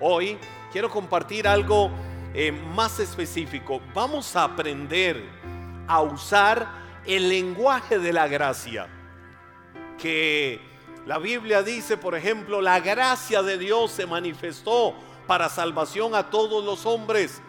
Hoy quiero compartir algo eh, más específico. Vamos a aprender a usar el lenguaje de la gracia. Que la Biblia dice, por ejemplo, la gracia de Dios se manifestó para salvación a todos los hombres,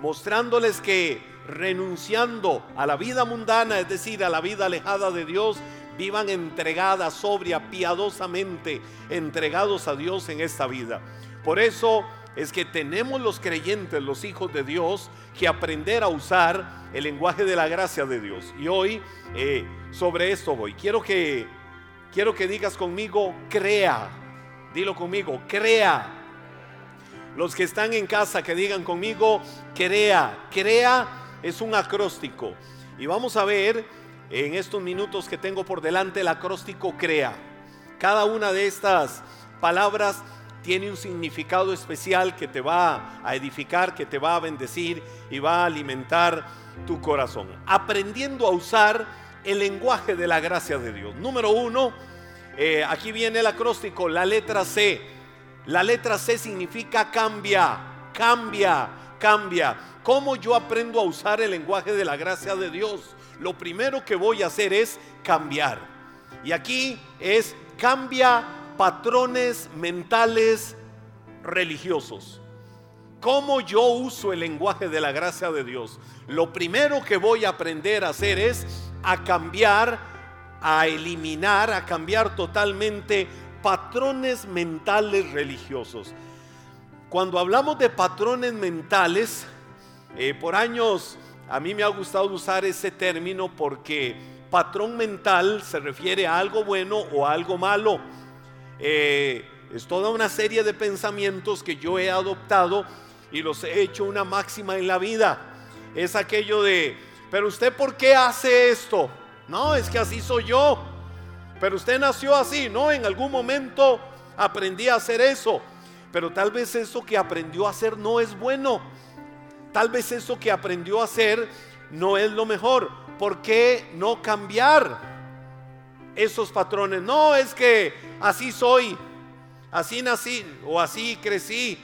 mostrándoles que renunciando a la vida mundana, es decir, a la vida alejada de Dios, vivan entregadas, sobria, piadosamente entregados a Dios en esta vida. Por eso es que tenemos los creyentes, los hijos de Dios, que aprender a usar el lenguaje de la gracia de Dios. Y hoy eh, sobre esto voy. Quiero que, quiero que digas conmigo, crea. Dilo conmigo, crea. Los que están en casa, que digan conmigo, crea. Crea es un acróstico. Y vamos a ver en estos minutos que tengo por delante el acróstico crea. Cada una de estas palabras tiene un significado especial que te va a edificar, que te va a bendecir y va a alimentar tu corazón. Aprendiendo a usar el lenguaje de la gracia de Dios. Número uno, eh, aquí viene el acróstico, la letra C. La letra C significa cambia, cambia, cambia. ¿Cómo yo aprendo a usar el lenguaje de la gracia de Dios? Lo primero que voy a hacer es cambiar. Y aquí es cambia patrones mentales religiosos. ¿Cómo yo uso el lenguaje de la gracia de Dios? Lo primero que voy a aprender a hacer es a cambiar, a eliminar, a cambiar totalmente patrones mentales religiosos. Cuando hablamos de patrones mentales, eh, por años a mí me ha gustado usar ese término porque patrón mental se refiere a algo bueno o a algo malo. Eh, es toda una serie de pensamientos que yo he adoptado y los he hecho una máxima en la vida. Es aquello de, pero usted ¿por qué hace esto? No, es que así soy yo. Pero usted nació así, ¿no? En algún momento aprendí a hacer eso. Pero tal vez eso que aprendió a hacer no es bueno. Tal vez eso que aprendió a hacer no es lo mejor. ¿Por qué no cambiar? Esos patrones. No, es que así soy, así nací o así crecí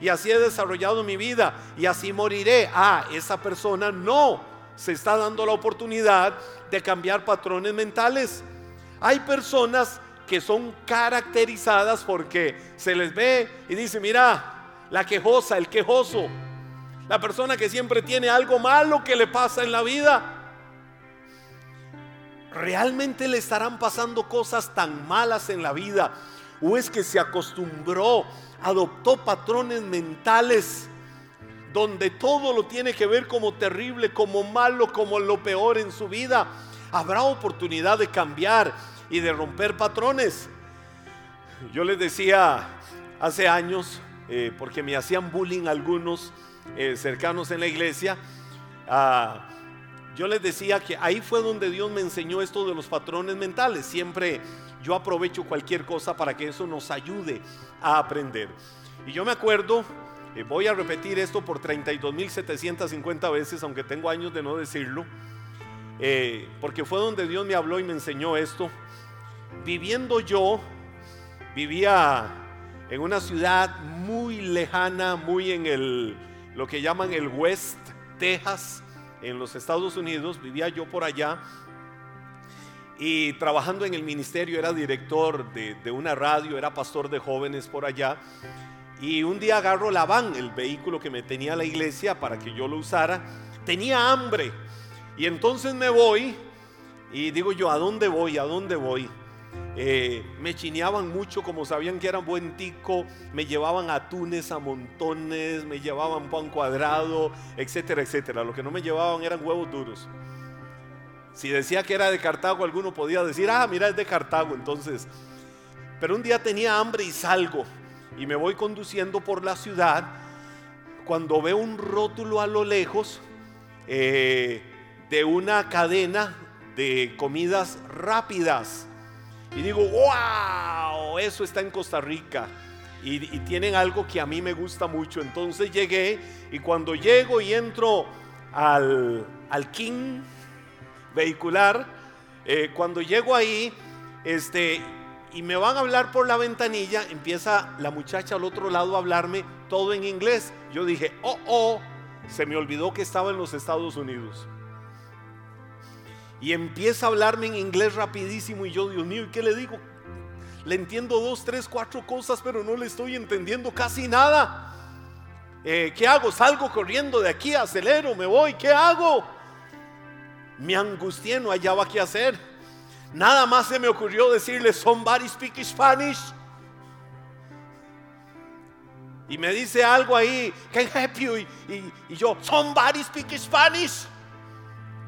y así he desarrollado mi vida y así moriré. Ah, esa persona no se está dando la oportunidad de cambiar patrones mentales. Hay personas que son caracterizadas porque se les ve y dice, mira, la quejosa, el quejoso, la persona que siempre tiene algo malo que le pasa en la vida ¿Realmente le estarán pasando cosas tan malas en la vida? ¿O es que se acostumbró, adoptó patrones mentales donde todo lo tiene que ver como terrible, como malo, como lo peor en su vida? Habrá oportunidad de cambiar y de romper patrones. Yo les decía hace años, eh, porque me hacían bullying algunos eh, cercanos en la iglesia, yo les decía que ahí fue donde Dios me enseñó esto de los patrones mentales. Siempre yo aprovecho cualquier cosa para que eso nos ayude a aprender. Y yo me acuerdo, eh, voy a repetir esto por 32.750 veces, aunque tengo años de no decirlo, eh, porque fue donde Dios me habló y me enseñó esto. Viviendo yo, vivía en una ciudad muy lejana, muy en el, lo que llaman el West Texas en los Estados Unidos, vivía yo por allá y trabajando en el ministerio era director de, una radio, era pastor de jóvenes por allá. Y un día agarro la van, el vehículo que me tenía la iglesia para que yo lo usara. Tenía hambre. Y entonces me voy y digo yo, ¿a dónde voy? ¿A dónde voy? Eh, me chineaban mucho, como sabían que era buen tico, me llevaban atunes a montones, me llevaban pan cuadrado, etcétera, etcétera. Lo que no me llevaban eran huevos duros. Si decía que era de Cartago, alguno podía decir, ah, mira, es de Cartago, entonces. Pero un día tenía hambre y salgo y me voy conduciendo por la ciudad cuando veo un rótulo a lo lejos eh, de una cadena de comidas rápidas. Y digo, wow, eso está en Costa Rica. Y, tienen algo que a mí me gusta mucho. Entonces llegué y cuando llego y entro al, al King vehicular, eh, cuando llego ahí, este, y me van a hablar por la ventanilla, empieza la muchacha al otro lado a hablarme todo en inglés. Yo dije, oh, oh, se me olvidó que estaba en los Estados Unidos. Y empieza a hablarme en inglés rapidísimo y yo, Dios mío, ¿y qué le digo? Le entiendo dos, tres, cuatro cosas, pero no le estoy entendiendo casi nada. Eh, ¿Qué hago? Salgo corriendo de aquí, acelero, me voy, ¿qué hago? Me angustié, no hallaba qué hacer. Nada más se me ocurrió decirle, somebody speak Spanish. Y me dice algo ahí, can help you? Y, y yo, somebody speak Spanish.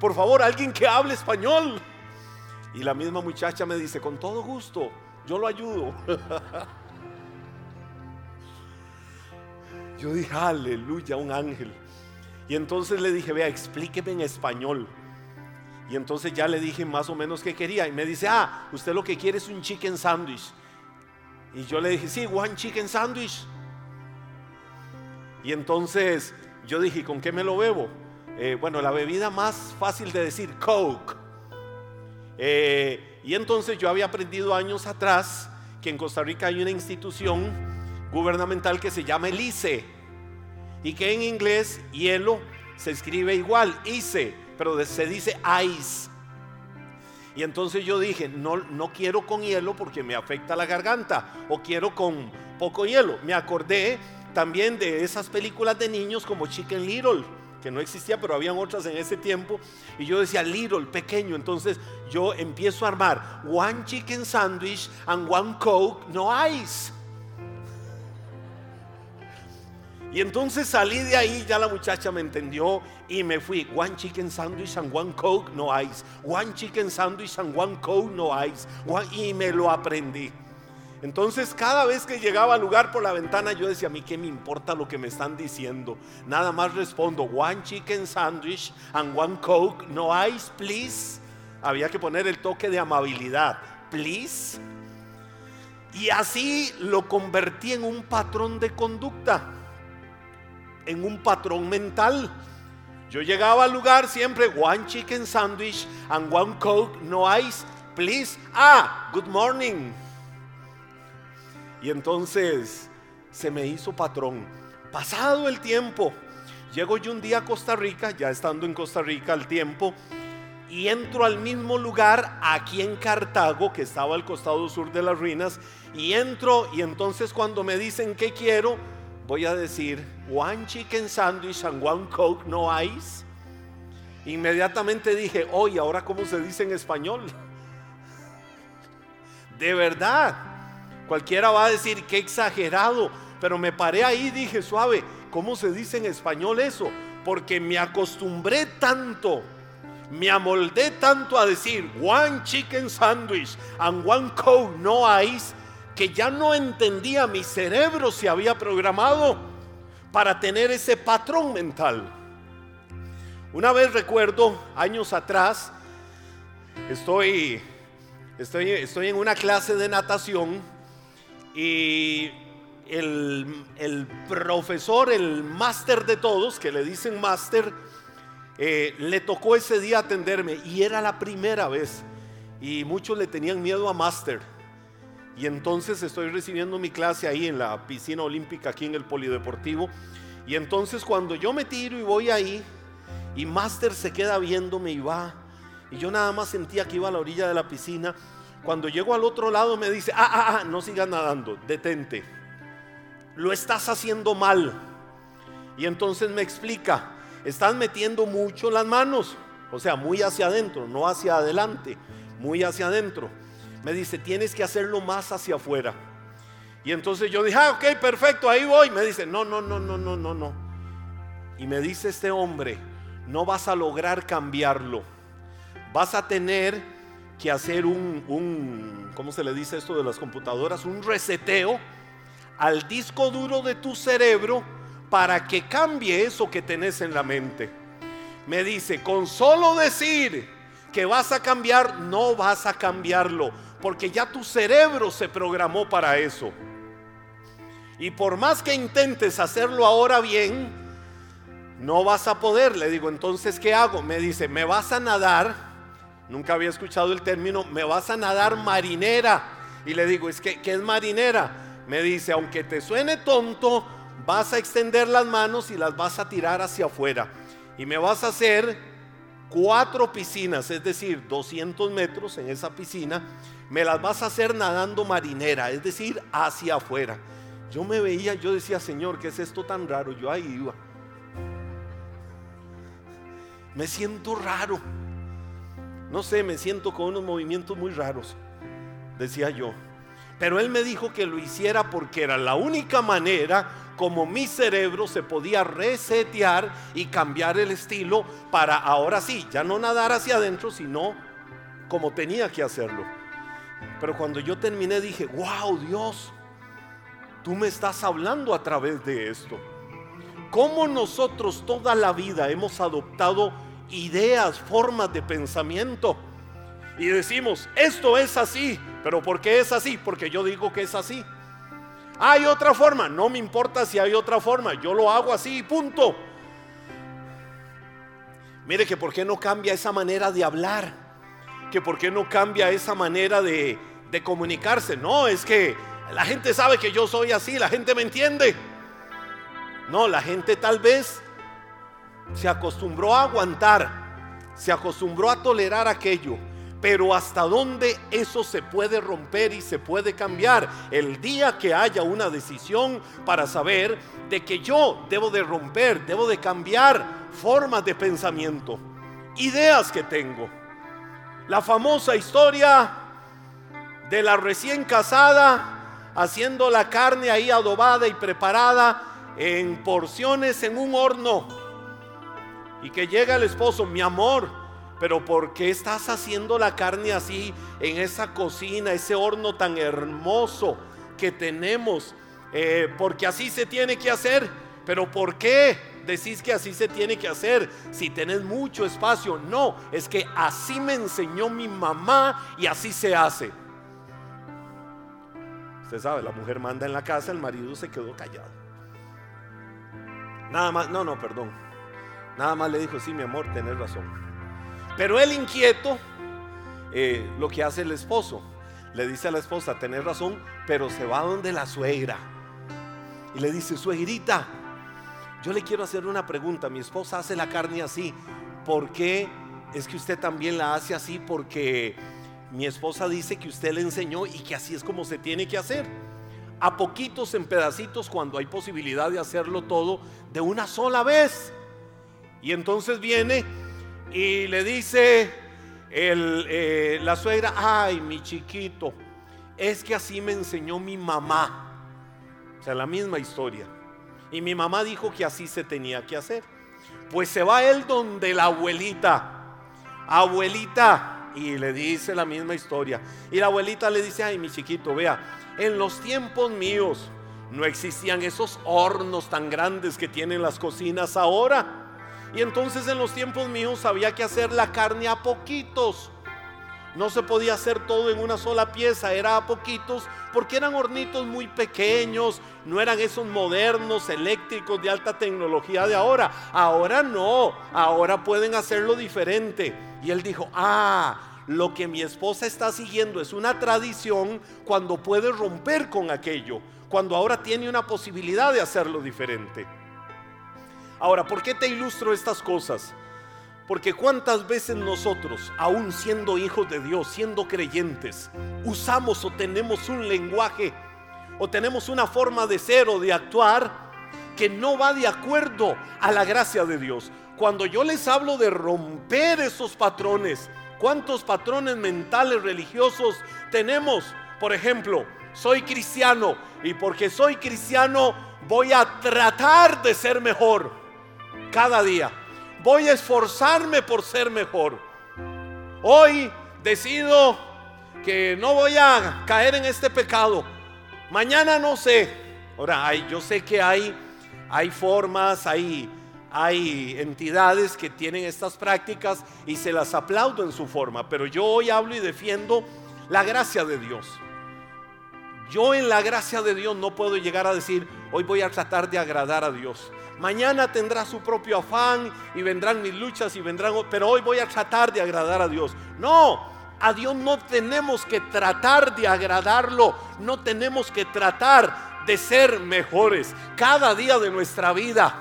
Por favor, alguien que hable español. Y la misma muchacha me dice, con todo gusto, yo lo ayudo. Yo dije, aleluya, un ángel. Y entonces le dije, vea, explíqueme en español. Y entonces ya le dije más o menos qué quería. Y me dice, ah, usted lo que quiere es un chicken sandwich. Y yo le dije, sí, one chicken sandwich. Y entonces yo dije, ¿con qué me lo bebo? Eh, bueno, la bebida más fácil de decir, Coke. Eh, y entonces yo había aprendido años atrás que en Costa Rica hay una institución gubernamental que se llama el ICE y que en inglés hielo se escribe igual, ICE, pero se dice ice. Y entonces yo dije, no, no quiero con hielo porque me afecta la garganta, o quiero con poco hielo. Me acordé también de esas películas de niños como Chicken Little que no existía, pero habían otras en ese tiempo. Y yo decía, little, pequeño. Entonces yo empiezo a armar one chicken sandwich and one coke, no ice. Y entonces salí de ahí, ya la muchacha me entendió y me fui. One chicken sandwich and one coke, no ice. One chicken sandwich and one coke, no ice. y me lo aprendí. Entonces cada vez que llegaba al lugar por la ventana yo decía, a mí qué me importa lo que me están diciendo. Nada más respondo, one chicken sandwich and one coke, no ice, please. Había que poner el toque de amabilidad, please. Y así lo convertí en un patrón de conducta, en un patrón mental. Yo llegaba al lugar siempre, one chicken sandwich and one coke, no ice, please. Ah, good morning. Y entonces se me hizo patrón. Pasado el tiempo, llego yo un día a Costa Rica, ya estando en Costa Rica al tiempo, y entro al mismo lugar aquí en Cartago, que estaba al costado sur de las ruinas, y entro y entonces cuando me dicen qué quiero, voy a decir one chicken sandwich and one coke no ice. Inmediatamente dije, oye, ahora cómo se dice en español. De verdad. Cualquiera va a decir que exagerado, pero me paré ahí y dije, suave, ¿cómo se dice en español eso? Porque me acostumbré tanto, me amoldé tanto a decir one chicken sandwich and one coke no ice, que ya no entendía, mi cerebro se había programado para tener ese patrón mental. Una vez recuerdo, años atrás, estoy, estoy, estoy en una clase de natación y el, profesor, el máster de todos, que le dicen máster, eh, le tocó ese día atenderme y era la primera vez. Y muchos le tenían miedo a máster. Y entonces estoy recibiendo mi clase ahí en la piscina olímpica, aquí en el polideportivo. Y entonces cuando yo me tiro y voy ahí, y máster se queda viéndome y va, y yo nada más sentía que iba a la orilla de la piscina cuando llego al otro lado me dice, ah, ah, ah, no sigas nadando, detente. Lo estás haciendo mal. Y entonces me explica, estás metiendo mucho las manos, o sea, muy hacia adentro, no hacia adelante, muy hacia adentro. Me dice, tienes que hacerlo más hacia afuera. Y entonces yo dije, ah, ok, perfecto, ahí voy. Me dice, no, no, no, no, no, no, no. Y me dice este hombre, no vas a lograr cambiarlo. Vas a tener que hacer un, un, ¿cómo se le dice esto de las computadoras? Un reseteo al disco duro de tu cerebro para que cambie eso que tenés en la mente. Me dice, con solo decir que vas a cambiar, no vas a cambiarlo, porque ya tu cerebro se programó para eso. Y por más que intentes hacerlo ahora bien, no vas a poder. Le digo, entonces, ¿qué hago? Me dice, me vas a nadar Nunca había escuchado el término, me vas a nadar marinera. Y le digo, es que, ¿qué es marinera? Me dice, aunque te suene tonto, vas a extender las manos y las vas a tirar hacia afuera. Y me vas a hacer cuatro piscinas, es decir, 200 metros en esa piscina. Me las vas a hacer nadando marinera, es decir, hacia afuera. Yo me veía, yo decía, Señor, ¿qué es esto tan raro? Yo ahí iba. Me siento raro. No sé, me siento con unos movimientos muy raros, decía yo. Pero él me dijo que lo hiciera porque era la única manera como mi cerebro se podía resetear y cambiar el estilo para ahora sí, ya no nadar hacia adentro, sino como tenía que hacerlo. Pero cuando yo terminé dije, wow Dios, tú me estás hablando a través de esto. ¿Cómo nosotros toda la vida hemos adoptado ideas, formas de pensamiento? Y decimos, esto es así, pero ¿por qué es así? Porque yo digo que es así. Hay otra forma, no me importa si hay otra forma, yo lo hago así y punto. Mire que por qué no cambia esa manera de hablar, que por qué no cambia esa manera de, de comunicarse. No, es que la gente sabe que yo soy así, la gente me entiende. No, la gente tal vez se acostumbró a aguantar, se acostumbró a tolerar aquello. Pero hasta dónde eso se puede romper y se puede cambiar el día que haya una decisión para saber de que yo debo de romper, debo de cambiar formas de pensamiento, ideas que tengo. La famosa historia de la recién casada haciendo la carne ahí adobada y preparada en porciones en un horno. Y que llega el esposo, mi amor, pero ¿por qué estás haciendo la carne así en esa cocina, ese horno tan hermoso que tenemos? Eh, porque así se tiene que hacer. Pero ¿por qué decís que así se tiene que hacer si tenés mucho espacio? No, es que así me enseñó mi mamá y así se hace. Usted sabe, la mujer manda en la casa, el marido se quedó callado. Nada más, no, no, perdón. Nada más le dijo, sí, mi amor, tenés razón. Pero él inquieto, eh, lo que hace el esposo, le dice a la esposa, tenés razón, pero se va donde la suegra. Y le dice, suegrita, yo le quiero hacer una pregunta. Mi esposa hace la carne así. ¿Por qué es que usted también la hace así? Porque mi esposa dice que usted le enseñó y que así es como se tiene que hacer. A poquitos en pedacitos cuando hay posibilidad de hacerlo todo de una sola vez. Y entonces viene y le dice eh, la suegra, ay mi chiquito, es que así me enseñó mi mamá. O sea, la misma historia. Y mi mamá dijo que así se tenía que hacer. Pues se va él donde la abuelita. Abuelita, y le dice la misma historia. Y la abuelita le dice, ay mi chiquito, vea, en los tiempos míos no existían esos hornos tan grandes que tienen las cocinas ahora. Y entonces en los tiempos míos había que hacer la carne a poquitos. No se podía hacer todo en una sola pieza, era a poquitos, porque eran hornitos muy pequeños, no eran esos modernos, eléctricos de alta tecnología de ahora. Ahora no, ahora pueden hacerlo diferente. Y él dijo, ah, lo que mi esposa está siguiendo es una tradición cuando puede romper con aquello, cuando ahora tiene una posibilidad de hacerlo diferente. Ahora, ¿por qué te ilustro estas cosas? Porque cuántas veces nosotros, aún siendo hijos de Dios, siendo creyentes, usamos o tenemos un lenguaje o tenemos una forma de ser o de actuar que no va de acuerdo a la gracia de Dios. Cuando yo les hablo de romper esos patrones, ¿cuántos patrones mentales religiosos tenemos? Por ejemplo, soy cristiano y porque soy cristiano voy a tratar de ser mejor cada día voy a esforzarme por ser mejor. Hoy decido que no voy a caer en este pecado. Mañana no sé. Ahora, hay, yo sé que hay, hay formas, hay, hay entidades que tienen estas prácticas y se las aplaudo en su forma, pero yo hoy hablo y defiendo la gracia de Dios. Yo en la gracia de Dios no puedo llegar a decir, hoy voy a tratar de agradar a Dios. Mañana tendrá su propio afán y vendrán mis luchas y vendrán, pero hoy voy a tratar de agradar a Dios. No, A Dios no tenemos que tratar de agradarlo, no tenemos que tratar de ser mejores cada día de nuestra vida.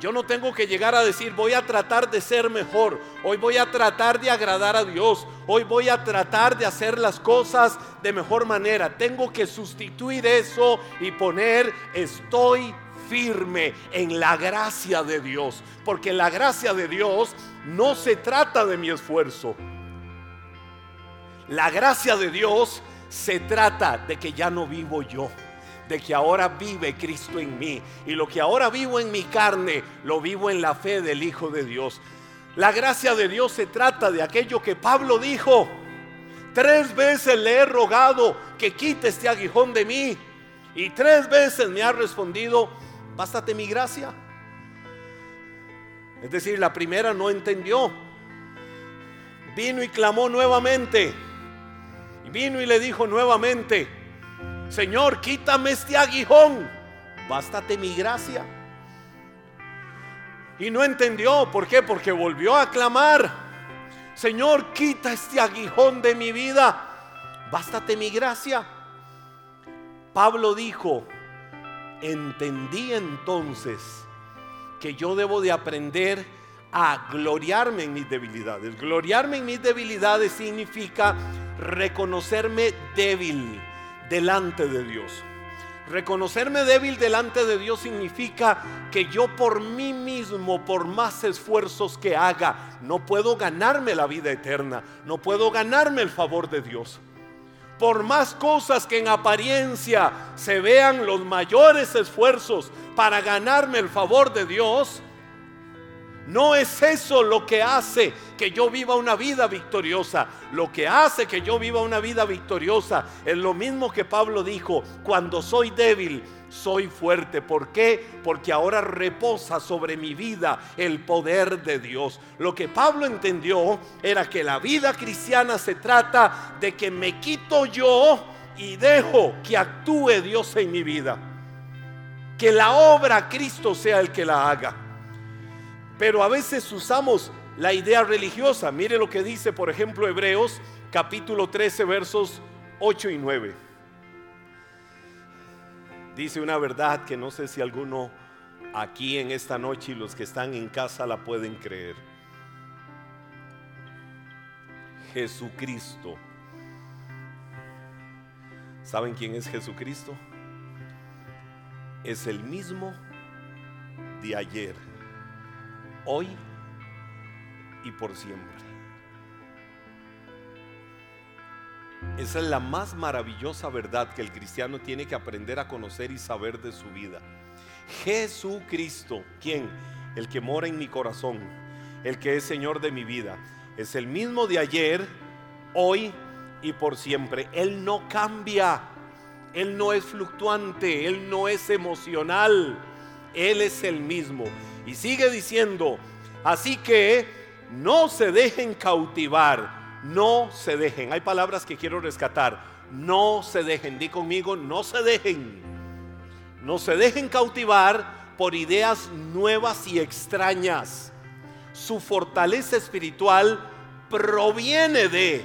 Yo no tengo que llegar a decir voy a tratar de ser mejor, hoy voy a tratar de agradar a Dios, hoy voy a tratar de hacer las cosas de mejor manera. Tengo que sustituir eso y poner estoy firme en la gracia de Dios, porque la gracia de Dios no se trata de mi esfuerzo. La gracia de Dios se trata de que ya no vivo yo, de que ahora vive Cristo en mí. Y lo que ahora vivo en mi carne, lo vivo en la fe del Hijo de Dios. La gracia de Dios se trata de aquello que Pablo dijo. Tres veces le he rogado que quite este aguijón de mí. Y tres veces me ha respondido, bástate mi gracia. Es decir, la primera no entendió. Vino y clamó nuevamente. Vino y le dijo nuevamente, Señor, quítame este aguijón, bástate mi gracia. Y no entendió, ¿por qué? Porque volvió a clamar, Señor, quita este aguijón de mi vida, bástate mi gracia. Pablo dijo, entendí entonces que yo debo de aprender a gloriarme en mis debilidades. Gloriarme en mis debilidades significa reconocerme débil delante de Dios. Reconocerme débil delante de Dios significa que yo por mí mismo, por más esfuerzos que haga, no puedo ganarme la vida eterna, no puedo ganarme el favor de Dios. Por más cosas que en apariencia se vean los mayores esfuerzos para ganarme el favor de Dios, no es eso lo que hace que yo viva una vida victoriosa. Lo que hace que yo viva una vida victoriosa es lo mismo que Pablo dijo, cuando soy débil, soy fuerte. ¿Por qué? Porque ahora reposa sobre mi vida el poder de Dios. Lo que Pablo entendió era que la vida cristiana se trata de que me quito yo y dejo que actúe Dios en mi vida. Que la obra Cristo sea el que la haga. Pero a veces usamos la idea religiosa. Mire lo que dice, por ejemplo, Hebreos capítulo 13, versos 8 y 9. Dice una verdad que no sé si alguno aquí en esta noche y los que están en casa la pueden creer. Jesucristo. ¿Saben quién es Jesucristo? Es el mismo de ayer hoy y por siempre. Esa es la más maravillosa verdad que el cristiano tiene que aprender a conocer y saber de su vida. Jesucristo, ¿quién? El que mora en mi corazón, el que es Señor de mi vida, es el mismo de ayer, hoy y por siempre. Él no cambia, Él no es fluctuante, Él no es emocional, Él es el mismo. Y sigue diciendo, así que no se dejen cautivar, no se dejen. Hay palabras que quiero rescatar. No se dejen, di conmigo, no se dejen. No se dejen cautivar por ideas nuevas y extrañas. Su fortaleza espiritual proviene de,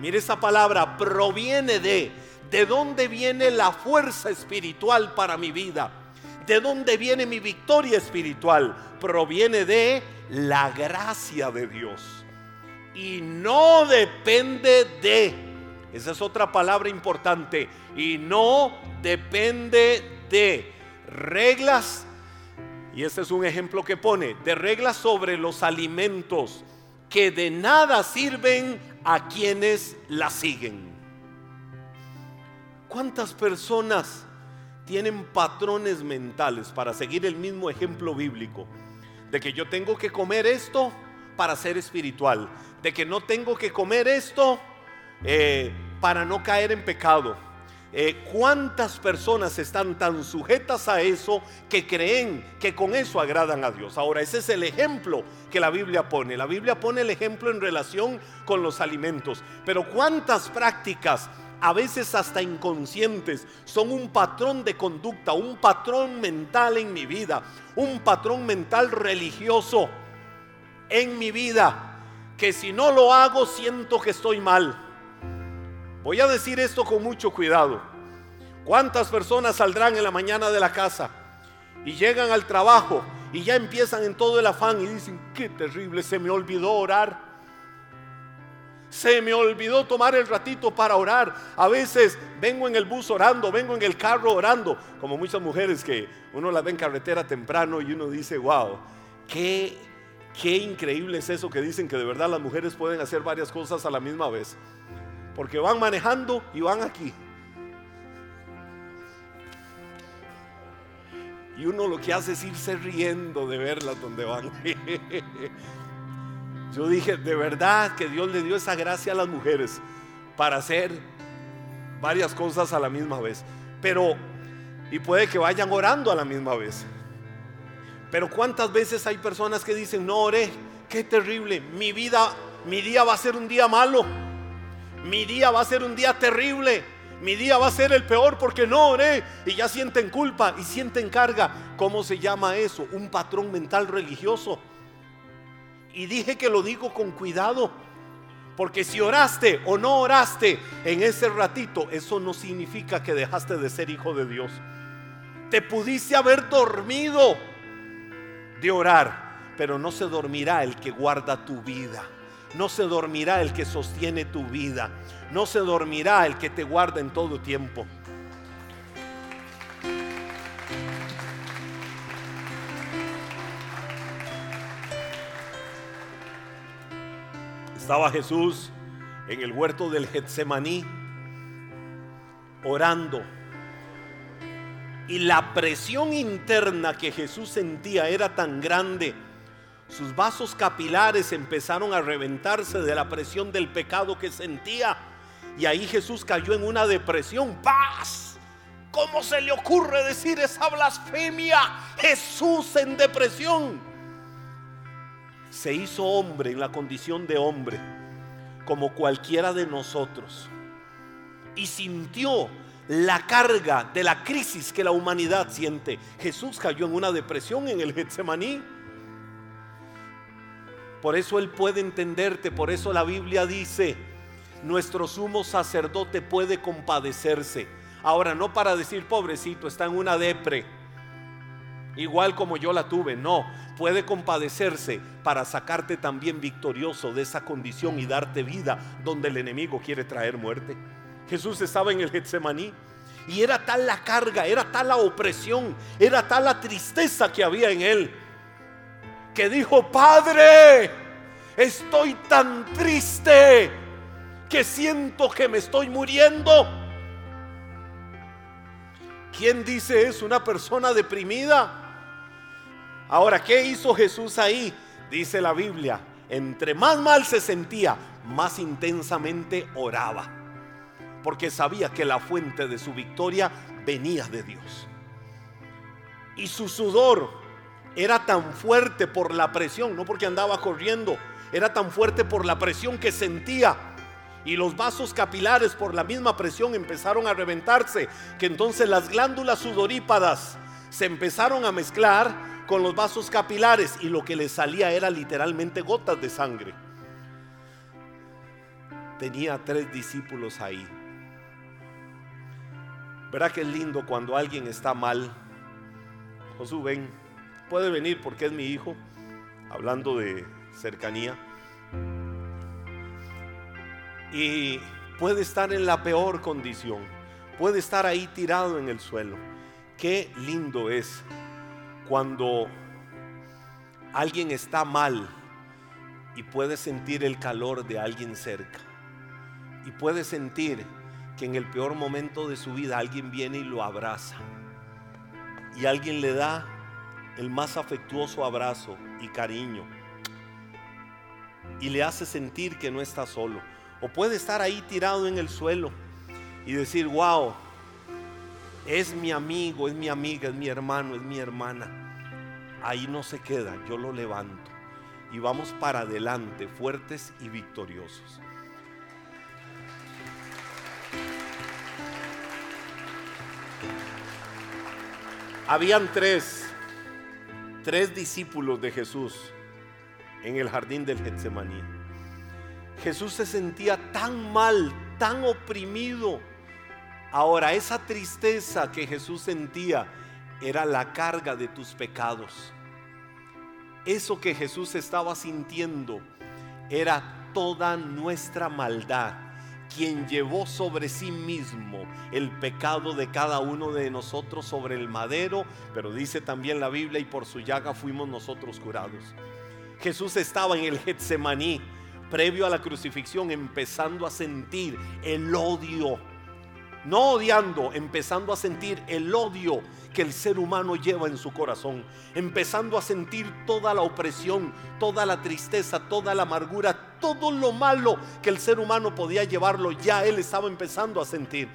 mire esa palabra, proviene de, ¿de dónde viene la fuerza espiritual para mi vida? ¿De dónde viene mi victoria espiritual? Proviene de la gracia de Dios. Y no depende de, esa es otra palabra importante, y no depende de reglas, y este es un ejemplo que pone, de reglas sobre los alimentos que de nada sirven a quienes la siguen. ¿Cuántas personas tienen patrones mentales para seguir el mismo ejemplo bíblico, de que yo tengo que comer esto para ser espiritual, de que no tengo que comer esto eh, para no caer en pecado. Eh, ¿Cuántas personas están tan sujetas a eso que creen que con eso agradan a Dios? Ahora, ese es el ejemplo que la Biblia pone. La Biblia pone el ejemplo en relación con los alimentos. Pero ¿cuántas prácticas a veces hasta inconscientes, son un patrón de conducta, un patrón mental en mi vida, un patrón mental religioso en mi vida que si no lo hago siento que estoy mal. Voy a decir esto con mucho cuidado. ¿Cuántas personas saldrán en la mañana de la casa y llegan al trabajo y ya empiezan en todo el afán y dicen, qué terrible, se me olvidó orar? Se me olvidó tomar el ratito para orar. A veces vengo en el bus orando, vengo en el carro orando, como muchas mujeres que uno las ve en carretera temprano y uno dice, wow, qué, qué increíble es eso que dicen que de verdad las mujeres pueden hacer varias cosas a la misma vez. Porque van manejando y van aquí. Y uno lo que hace es irse riendo de verlas donde van. Yo dije, de verdad que Dios le dio esa gracia a las mujeres para hacer varias cosas a la misma vez. Pero, y puede que vayan orando a la misma vez. Pero cuántas veces hay personas que dicen, no oré, qué terrible, mi vida, mi día va a ser un día malo, mi día va a ser un día terrible, mi día va a ser el peor porque no oré y ya sienten culpa y sienten carga. ¿Cómo se llama eso? Un patrón mental religioso. Y dije que lo digo con cuidado. Porque si oraste o no oraste en ese ratito, eso no significa que dejaste de ser hijo de Dios. Te pudiste haber dormido de orar, pero no se dormirá el que guarda tu vida. No se dormirá el que sostiene tu vida. No se dormirá el que te guarda en todo tiempo. Estaba Jesús en el huerto del Getsemaní orando. Y la presión interna que Jesús sentía era tan grande. Sus vasos capilares empezaron a reventarse de la presión del pecado que sentía. Y ahí Jesús cayó en una depresión. ¡Paz! ¿Cómo se le ocurre decir esa blasfemia? Jesús en depresión se hizo hombre en la condición de hombre, como cualquiera de nosotros, y sintió la carga de la crisis que la humanidad siente. Jesús cayó en una depresión en el Getsemaní. Por eso Él puede entenderte, por eso la Biblia dice, nuestro sumo sacerdote puede compadecerse. Ahora, no para decir, pobrecito, está en una depre igual como yo la tuve. No, puede compadecerse para sacarte también victorioso de esa condición y darte vida donde el enemigo quiere traer muerte. Jesús estaba en el Getsemaní y era tal la carga, era tal la opresión, era tal la tristeza que había en él, que dijo, Padre, estoy tan triste que siento que me estoy muriendo. ¿Quién dice es una persona deprimida? Ahora, ¿qué hizo Jesús ahí? Dice la Biblia, entre más mal se sentía, más intensamente oraba. Porque sabía que la fuente de su victoria venía de Dios. Y su sudor era tan fuerte por la presión, no porque andaba corriendo, era tan fuerte por la presión que sentía. Y los vasos capilares por la misma presión empezaron a reventarse, que entonces las glándulas sudorípadas se empezaron a mezclar con los vasos capilares y lo que le salía era literalmente gotas de sangre. Tenía tres discípulos ahí. Verá que es lindo cuando alguien está mal? Josué, ven, puede venir porque es mi hijo, hablando de cercanía. Y puede estar en la peor condición, puede estar ahí tirado en el suelo. Qué lindo es cuando alguien está mal y puede sentir el calor de alguien cerca. Y puede sentir que en el peor momento de su vida alguien viene y lo abraza. Y alguien le da el más afectuoso abrazo y cariño. Y le hace sentir que no está solo. O puede estar ahí tirado en el suelo y decir, wow, es mi amigo, es mi amiga, es mi hermano, es mi hermana. Ahí no se queda, yo lo levanto y vamos para adelante, fuertes y victoriosos. Habían tres, tres discípulos de Jesús en el jardín del Getsemaní. Jesús se sentía tan mal, tan oprimido. Ahora, esa tristeza que Jesús sentía era la carga de tus pecados. Eso que Jesús estaba sintiendo era toda nuestra maldad quien llevó sobre sí mismo el pecado de cada uno de nosotros sobre el madero, pero dice también la Biblia, y por su llaga fuimos nosotros curados. Jesús estaba en el Getsemaní, previo a la crucifixión, empezando a sentir el odio no odiando, empezando a sentir el odio que el ser humano lleva en su corazón, empezando a sentir toda la opresión, toda la tristeza, toda la amargura, todo lo malo que el ser humano podía llevarlo, ya él estaba empezando a sentir.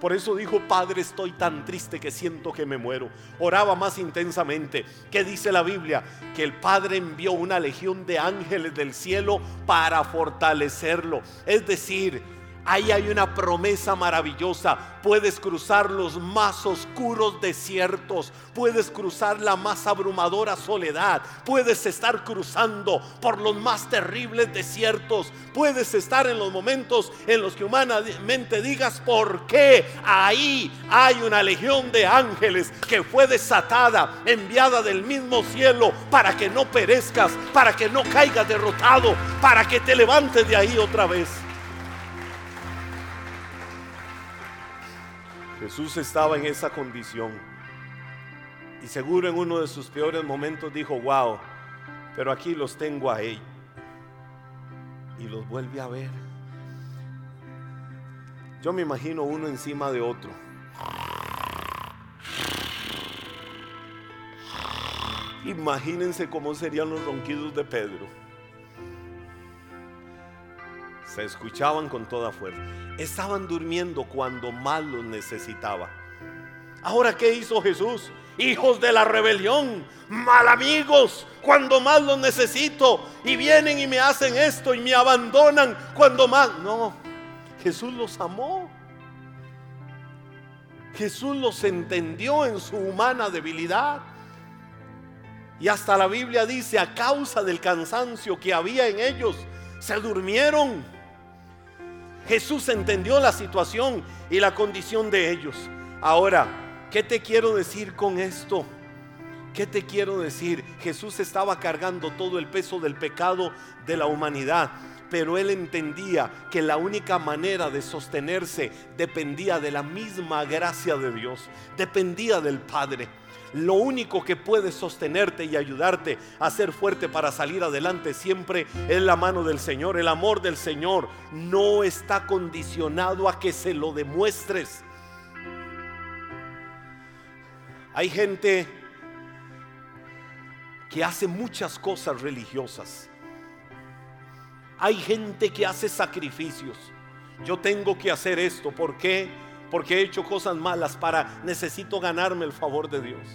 Por eso dijo, Padre, estoy tan triste que siento que me muero. Oraba más intensamente. ¿Qué dice la Biblia? Que el Padre envió una legión de ángeles del cielo para fortalecerlo. Es decir, Ahí hay una promesa maravillosa. Puedes cruzar los más oscuros desiertos. Puedes cruzar la más abrumadora soledad. Puedes estar cruzando por los más terribles desiertos. Puedes estar en los momentos en los que humanamente digas por qué. Ahí hay una legión de ángeles que fue desatada, enviada del mismo cielo para que no perezcas, para que no caigas derrotado, para que te levantes de ahí otra vez. Jesús estaba en esa condición. Y seguro en uno de sus peores momentos dijo, wow, pero aquí los tengo a él. Y los vuelve a ver. Yo me imagino uno encima de otro. Imagínense cómo serían los ronquidos de Pedro. Se escuchaban con toda fuerza estaban durmiendo cuando más los necesitaba. Ahora, ¿qué hizo Jesús? Hijos de la rebelión, mal amigos, cuando más los necesito, y vienen y me hacen esto y me abandonan cuando más. No, Jesús los amó. Jesús los entendió en su humana debilidad. Y hasta la Biblia dice, a causa del cansancio que había en ellos, se durmieron. Jesús entendió la situación y la condición de ellos. Ahora, ¿qué te quiero decir con esto? ¿Qué te quiero decir? Jesús estaba cargando todo el peso del pecado de la humanidad, pero él entendía que la única manera de sostenerse dependía de la misma gracia de Dios, dependía del Padre. Lo único que puede sostenerte y ayudarte a ser fuerte para salir adelante siempre es la mano del Señor. El amor del Señor no está condicionado a que se lo demuestres. Hay gente que hace muchas cosas religiosas. Hay gente que hace sacrificios. Yo tengo que hacer esto. ¿Por qué? Porque he hecho cosas malas para necesito ganarme el favor de Dios.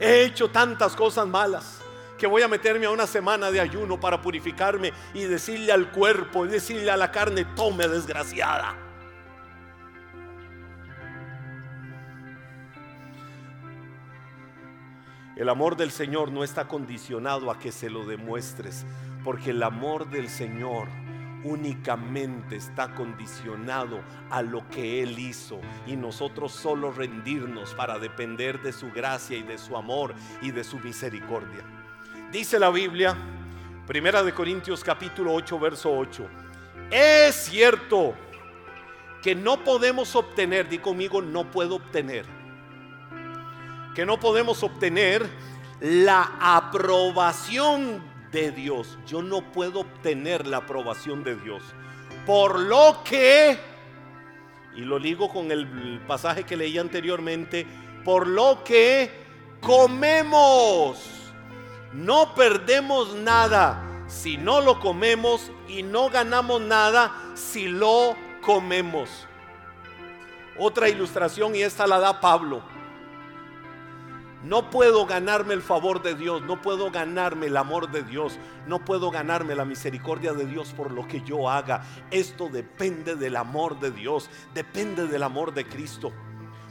He hecho tantas cosas malas que voy a meterme a una semana de ayuno para purificarme y decirle al cuerpo y decirle a la carne, tome desgraciada. El amor del Señor no está condicionado a que se lo demuestres, porque el amor del Señor únicamente está condicionado a lo que Él hizo y nosotros solo rendirnos para depender de su gracia y de su amor y de su misericordia. Dice la Biblia, Primera de Corintios capítulo 8, verso 8. Es cierto que no podemos obtener, di conmigo, no puedo obtener, que no podemos obtener la aprobación de Dios. Yo no puedo obtener la aprobación de Dios. Por lo que, y lo ligo con el pasaje que leí anteriormente, por lo que comemos, no perdemos nada si no lo comemos y no ganamos nada si lo comemos. Otra ilustración y esta la da Pablo. No puedo ganarme el favor de Dios, no puedo ganarme el amor de Dios, no puedo ganarme la misericordia de Dios por lo que yo haga. Esto depende del amor de Dios, depende del amor de Cristo.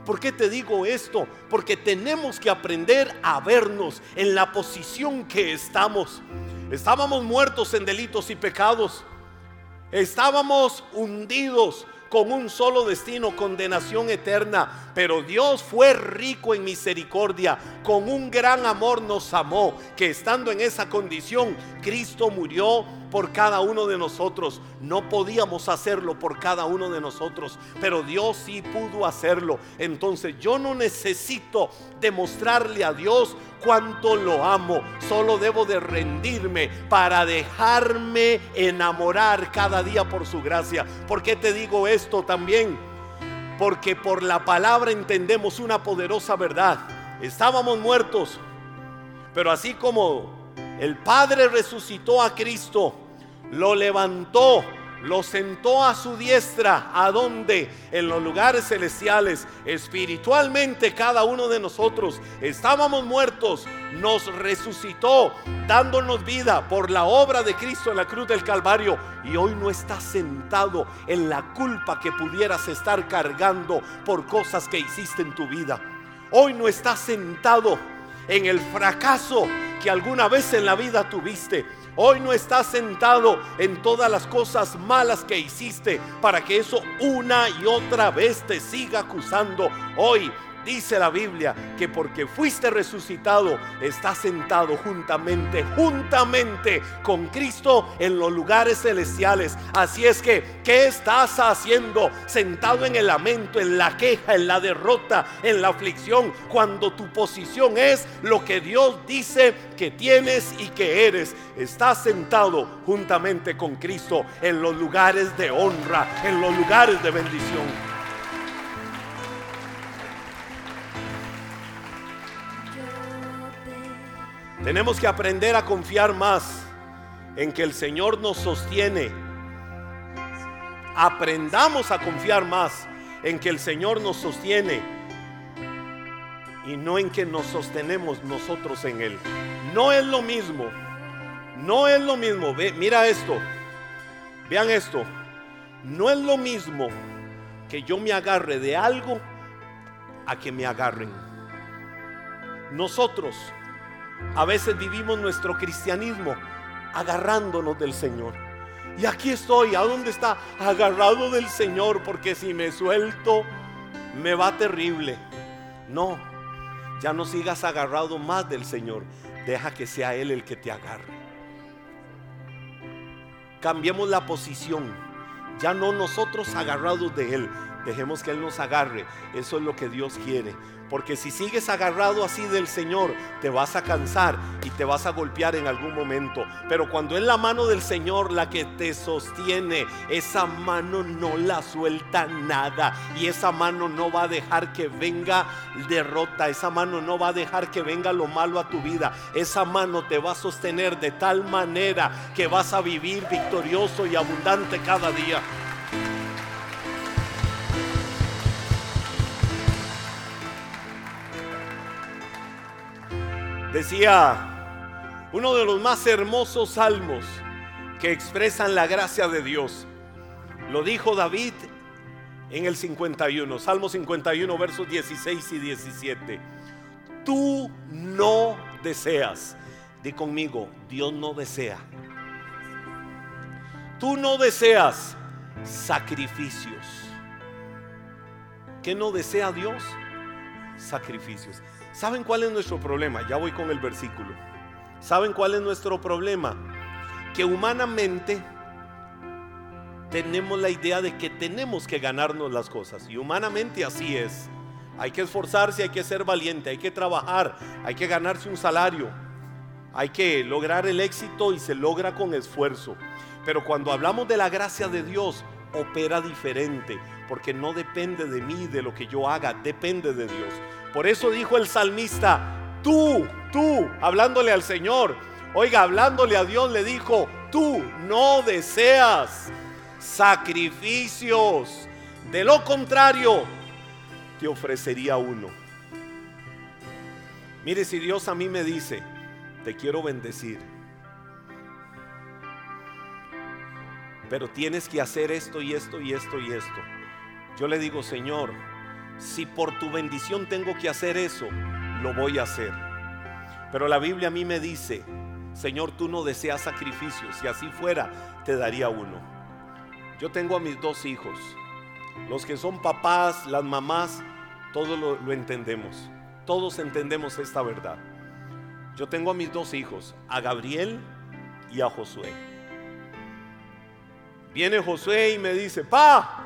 ¿Por qué te digo esto? Porque tenemos que aprender a vernos en la posición que estamos. Estábamos muertos en delitos y pecados. Estábamos hundidos con un solo destino, condenación eterna. Pero Dios fue rico en misericordia, con un gran amor nos amó, que estando en esa condición, Cristo murió por cada uno de nosotros. No podíamos hacerlo por cada uno de nosotros, pero Dios sí pudo hacerlo. Entonces yo no necesito demostrarle a Dios cuánto lo amo. Solo debo de rendirme para dejarme enamorar cada día por su gracia. ¿Por qué te digo esto también? Porque por la palabra entendemos una poderosa verdad. Estábamos muertos, pero así como el Padre resucitó a Cristo, lo levantó, lo sentó a su diestra, a donde en los lugares celestiales, espiritualmente cada uno de nosotros estábamos muertos, nos resucitó, dándonos vida por la obra de Cristo en la cruz del Calvario. Y hoy no estás sentado en la culpa que pudieras estar cargando por cosas que hiciste en tu vida. Hoy no estás sentado en el fracaso que alguna vez en la vida tuviste. Hoy no estás sentado en todas las cosas malas que hiciste para que eso una y otra vez te siga acusando. Hoy Dice la Biblia que porque fuiste resucitado, estás sentado juntamente, juntamente con Cristo en los lugares celestiales. Así es que, ¿qué estás haciendo? Sentado en el lamento, en la queja, en la derrota, en la aflicción, cuando tu posición es lo que Dios dice que tienes y que eres. Estás sentado juntamente con Cristo en los lugares de honra, en los lugares de bendición. Tenemos que aprender a confiar más en que el Señor nos sostiene. Aprendamos a confiar más en que el Señor nos sostiene y no en que nos sostenemos nosotros en Él. No es lo mismo. No es lo mismo. Ve, mira esto. Vean esto. No es lo mismo que yo me agarre de algo a que me agarren. Nosotros a veces vivimos nuestro cristianismo agarrándonos del Señor. Y aquí estoy, ¿a dónde está? Agarrado del Señor, porque si me suelto, me va terrible. No, ya no sigas agarrado más del Señor. Deja que sea Él el que te agarre. Cambiemos la posición. Ya no nosotros agarrados de Él. Dejemos que Él nos agarre. Eso es lo que Dios quiere. Porque si sigues agarrado así del Señor, te vas a cansar y te vas a golpear en algún momento. Pero cuando es la mano del Señor la que te sostiene, esa mano no la suelta nada. Y esa mano no va a dejar que venga derrota. Esa mano no va a dejar que venga lo malo a tu vida. Esa mano te va a sostener de tal manera que vas a vivir victorioso y abundante cada día. Decía uno de los más hermosos salmos que expresan la gracia de Dios. Lo dijo David en el 51, Salmo 51, versos 16 y 17. Tú no deseas, di conmigo, Dios no desea. Tú no deseas sacrificios. ¿Qué no desea Dios? Sacrificios. ¿Saben cuál es nuestro problema? Ya voy con el versículo. ¿Saben cuál es nuestro problema? Que humanamente tenemos la idea de que tenemos que ganarnos las cosas. Y humanamente así es. Hay que esforzarse, hay que ser valiente, hay que trabajar, hay que ganarse un salario. Hay que lograr el éxito y se logra con esfuerzo. Pero cuando hablamos de la gracia de Dios, opera diferente, porque no depende de mí, de lo que yo haga, depende de Dios. Por eso dijo el salmista, tú, tú, hablándole al Señor, oiga, hablándole a Dios, le dijo, tú no deseas sacrificios. De lo contrario, te ofrecería uno. Mire, si Dios a mí me dice, te quiero bendecir, pero tienes que hacer esto y esto y esto y esto. Yo le digo, Señor, si por tu bendición tengo que hacer eso, lo voy a hacer. Pero la Biblia a mí me dice Señor, tú no deseas sacrificios. Si así fuera, te daría uno. Yo tengo a mis dos hijos. Los que son papás, las mamás, todos lo, lo entendemos. Todos entendemos esta verdad. Yo tengo a mis dos hijos, a Gabriel y a Josué. Viene Josué y me dice, pa,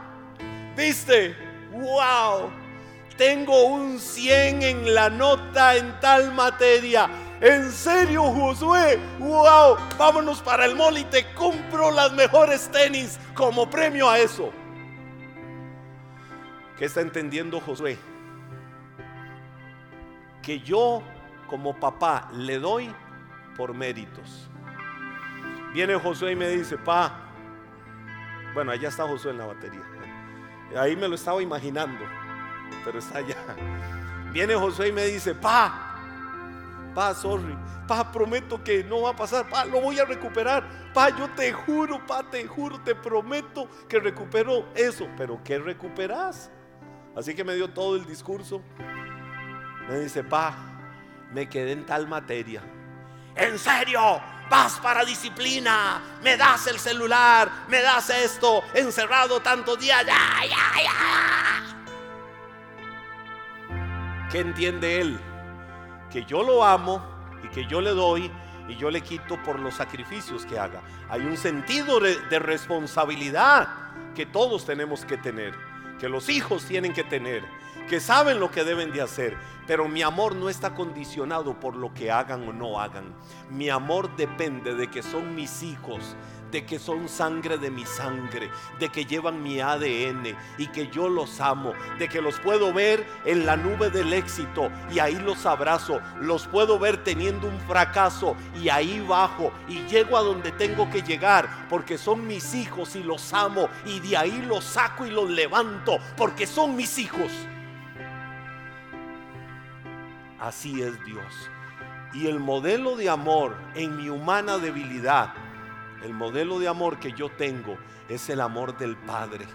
¿viste? ¡Wow! Tengo un 100 en la nota en tal materia. En serio, Josué, wow, vámonos para el mall y te compro las mejores tenis como premio a eso. ¿Qué está entendiendo Josué? Que yo como papá le doy por méritos. Viene Josué y me dice, pa, bueno, allá está Josué en la batería. Ahí me lo estaba imaginando, pero está allá. Viene Josué y me dice, pa, pa, sorry, pa, prometo que no va a pasar, pa, lo voy a recuperar, pa, yo te juro, pa, te juro, te prometo que recupero eso, pero ¿qué recuperas? Así que me dio todo el discurso. Me dice, pa, me quedé en tal materia. ¿En serio? Vas para disciplina, me das el celular, me das esto, encerrado tantos días. Ya, ya, ya. ¿Qué entiende él? Que yo lo amo y que yo le doy y yo le quito por los sacrificios que haga. Hay un sentido de, responsabilidad que todos tenemos que tener, que los hijos tienen que tener, que saben lo que deben de hacer. Pero mi amor no está condicionado por lo que hagan o no hagan. Mi amor depende de que son mis hijos, de que son sangre de mi sangre, de que llevan mi ADN y que yo los amo, de que los puedo ver en la nube del éxito y ahí los abrazo, los puedo ver teniendo un fracaso y ahí bajo y llego a donde tengo que llegar porque son mis hijos y los amo y de ahí los saco y los levanto porque son mis hijos. Así es Dios. Y el modelo de amor en mi humana debilidad, el modelo de amor que yo tengo es el amor del Padre.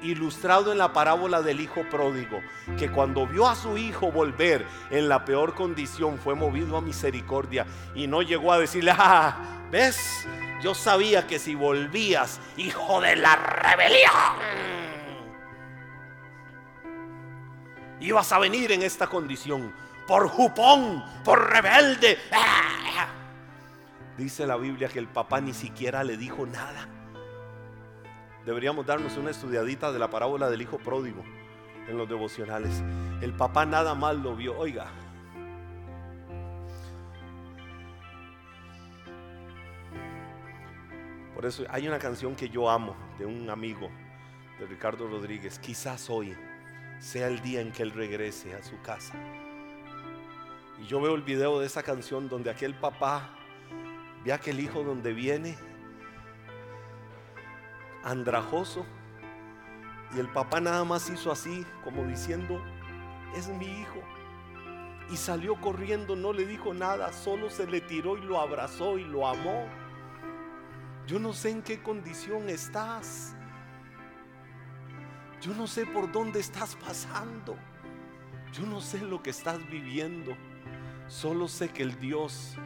Ilustrado en la parábola del hijo pródigo, que cuando vio a su hijo volver en la peor condición fue movido a misericordia y no llegó a decirle, ah, ¿ves? Yo sabía que si volvías, hijo de la rebelión, ibas a venir en esta condición por jupón, por rebelde. Dice la Biblia que el papá ni siquiera le dijo nada. Deberíamos darnos una estudiadita de la parábola del hijo pródigo en los devocionales. El papá nada más lo vio. Oiga. Por eso hay una canción que yo amo de un amigo de Ricardo Rodríguez. Quizás hoy sea el día en que él regrese a su casa. Y yo veo el video de esa canción donde aquel papá ve a aquel hijo donde viene andrajoso. Y el papá nada más hizo así, como diciendo, es mi hijo. Y salió corriendo, no le dijo nada, solo se le tiró y lo abrazó y lo amó. Yo no sé en qué condición estás. Yo no sé por dónde estás pasando. Yo no sé lo que estás viviendo. Solo sé que el Dios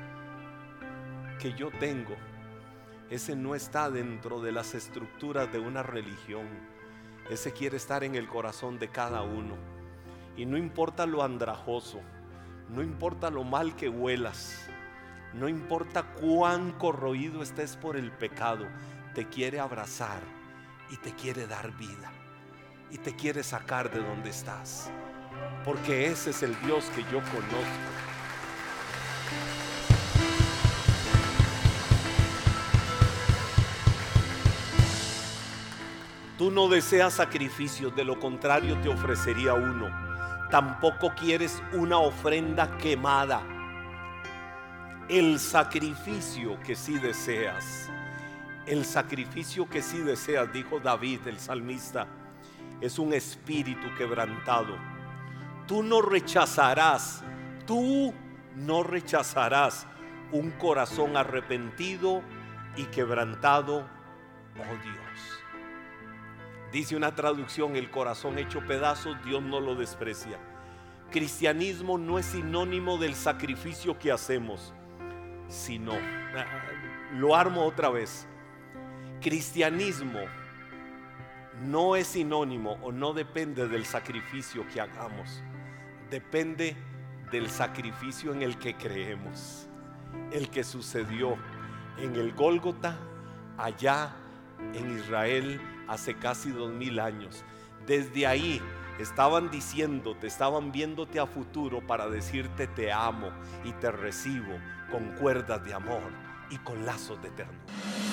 que yo tengo, ese no está dentro de las estructuras de una religión. Ese quiere estar en el corazón de cada uno. Y no importa lo andrajoso, no importa lo mal que huelas, no importa cuán corroído estés por el pecado, te quiere abrazar y te quiere dar vida y te quiere sacar de donde estás. Porque ese es el Dios que yo conozco. Tú no deseas sacrificios, de lo contrario te ofrecería uno. Tampoco quieres una ofrenda quemada. El sacrificio que sí deseas, el sacrificio que sí deseas, dijo David el salmista, es un espíritu quebrantado. Tú no rechazarás, tú no rechazarás un corazón arrepentido y quebrantado, oh Dios. Dice una traducción, el corazón hecho pedazos, Dios no lo desprecia. Cristianismo no es sinónimo del sacrificio que hacemos. sino, lo armo otra vez, cristianismo no es sinónimo o no depende del sacrificio que hagamos, depende del sacrificio en el que creemos, el que sucedió en el Gólgota, allá en Israel hace casi dos mil años. Desde ahí estaban diciéndote, estaban viéndote a futuro para decirte te amo y te recibo con cuerdas de amor y con lazos de ternura.